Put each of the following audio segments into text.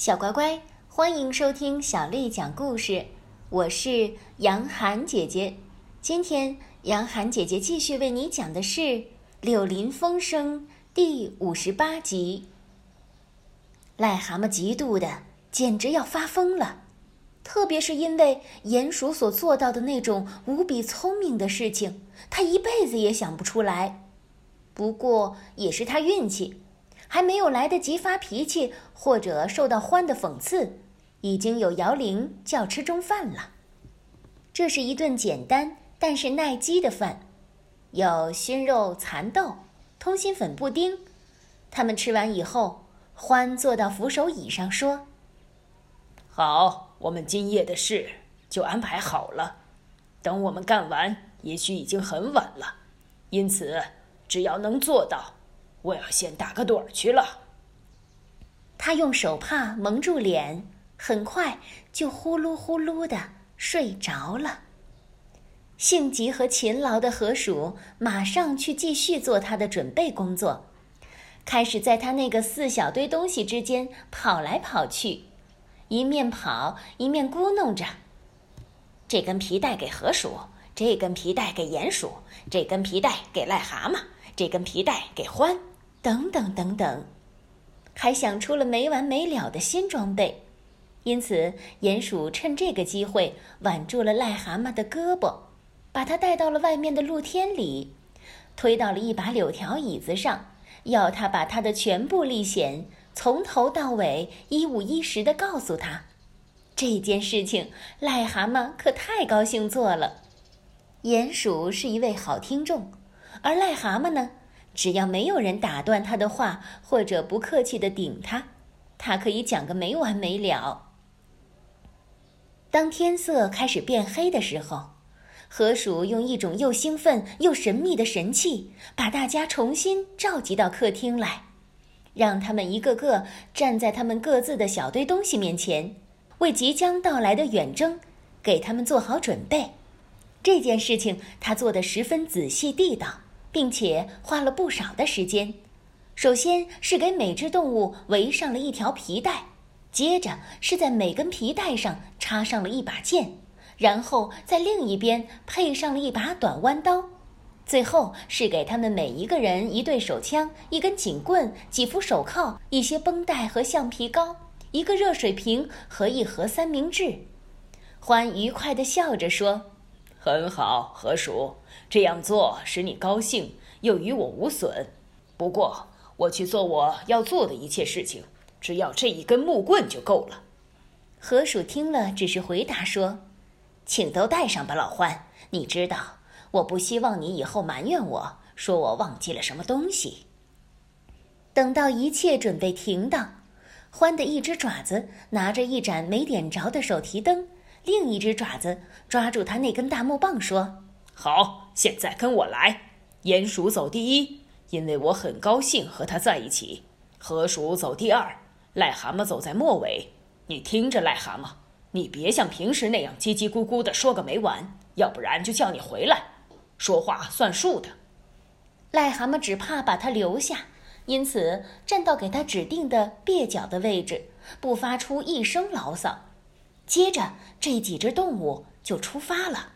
小乖乖，欢迎收听小丽讲故事。我是杨涵姐姐。今天，杨涵姐姐继续为你讲的是《柳林风声》第五十八集。癞蛤蟆嫉妒的简直要发疯了，特别是因为鼹鼠所做到的那种无比聪明的事情，他一辈子也想不出来。不过，也是他运气。还没有来得及发脾气，或者受到欢的讽刺，已经有摇铃叫吃中饭了。这是一顿简单但是耐饥的饭，有熏肉蚕豆、通心粉布丁。他们吃完以后，欢坐到扶手椅上说：“好，我们今夜的事就安排好了。等我们干完，也许已经很晚了。因此，只要能做到。”我要先打个盹儿去了。他用手帕蒙住脸，很快就呼噜呼噜的睡着了。性急和勤劳的河鼠马上去继续做他的准备工作，开始在他那个四小堆东西之间跑来跑去，一面跑一面咕哝着：“这根皮带给河鼠，这根皮带给鼹鼠，这根皮带给癞蛤蟆，这根皮带给獾。”等等等等，还想出了没完没了的新装备，因此鼹鼠趁这个机会挽住了癞蛤蟆的胳膊，把它带到了外面的露天里，推到了一把柳条椅子上，要他把他的全部历险从头到尾一五一十的告诉他。这件事情，癞蛤蟆可太高兴做了。鼹鼠是一位好听众，而癞蛤蟆呢？只要没有人打断他的话，或者不客气的顶他，他可以讲个没完没了。当天色开始变黑的时候，河鼠用一种又兴奋又神秘的神气，把大家重新召集到客厅来，让他们一个个站在他们各自的小堆东西面前，为即将到来的远征给他们做好准备。这件事情他做得十分仔细地道。并且花了不少的时间。首先是给每只动物围上了一条皮带，接着是在每根皮带上插上了一把剑，然后在另一边配上了一把短弯刀，最后是给他们每一个人一对手枪、一根警棍、几副手铐、一些绷带和橡皮膏、一个热水瓶和一盒三明治。欢愉快地笑着说。很好，河鼠，这样做使你高兴，又与我无损。不过，我去做我要做的一切事情，只要这一根木棍就够了。河鼠听了，只是回答说：“请都带上吧，老欢。你知道，我不希望你以后埋怨我说我忘记了什么东西。”等到一切准备停当，欢的一只爪子拿着一盏没点着的手提灯。另一只爪子抓住他那根大木棒，说：“好，现在跟我来。鼹鼠走第一，因为我很高兴和他在一起。河鼠走第二，癞蛤蟆走在末尾。你听着，癞蛤蟆，你别像平时那样叽叽咕咕的说个没完，要不然就叫你回来。说话算数的。”癞蛤蟆只怕把他留下，因此站到给他指定的蹩脚的位置，不发出一声牢骚。接着，这几只动物就出发了。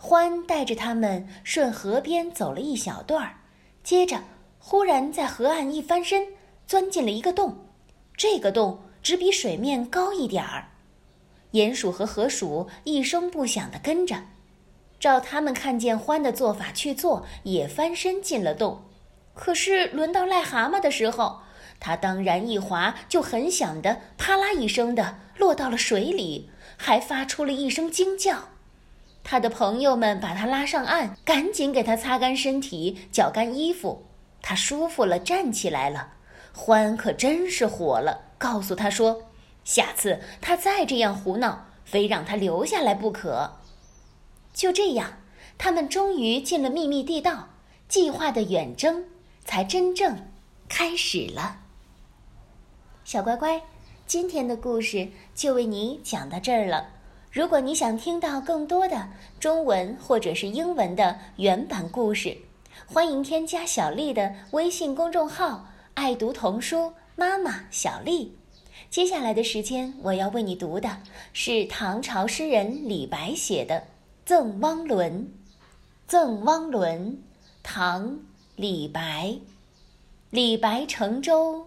獾带着他们顺河边走了一小段儿，接着忽然在河岸一翻身，钻进了一个洞。这个洞只比水面高一点儿。鼹鼠和河鼠一声不响地跟着，照他们看见獾的做法去做，也翻身进了洞。可是轮到癞蛤蟆的时候，他当然一滑，就很响的啪啦一声的。落到了水里，还发出了一声惊叫。他的朋友们把他拉上岸，赶紧给他擦干身体、绞干衣服。他舒服了，站起来了。欢可真是火了，告诉他说：“下次他再这样胡闹，非让他留下来不可。”就这样，他们终于进了秘密地道，计划的远征才真正开始了。小乖乖。今天的故事就为你讲到这儿了。如果你想听到更多的中文或者是英文的原版故事，欢迎添加小丽的微信公众号“爱读童书妈妈小丽”。接下来的时间，我要为你读的是唐朝诗人李白写的《赠汪伦》。《赠汪伦》，唐·李白。李白乘舟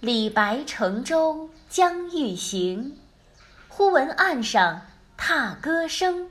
李白乘舟将欲行，忽闻岸上踏歌声，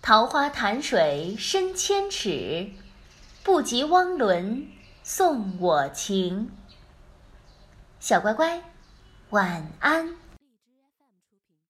桃花潭水深千尺，不及汪伦送我情。小乖乖，晚安。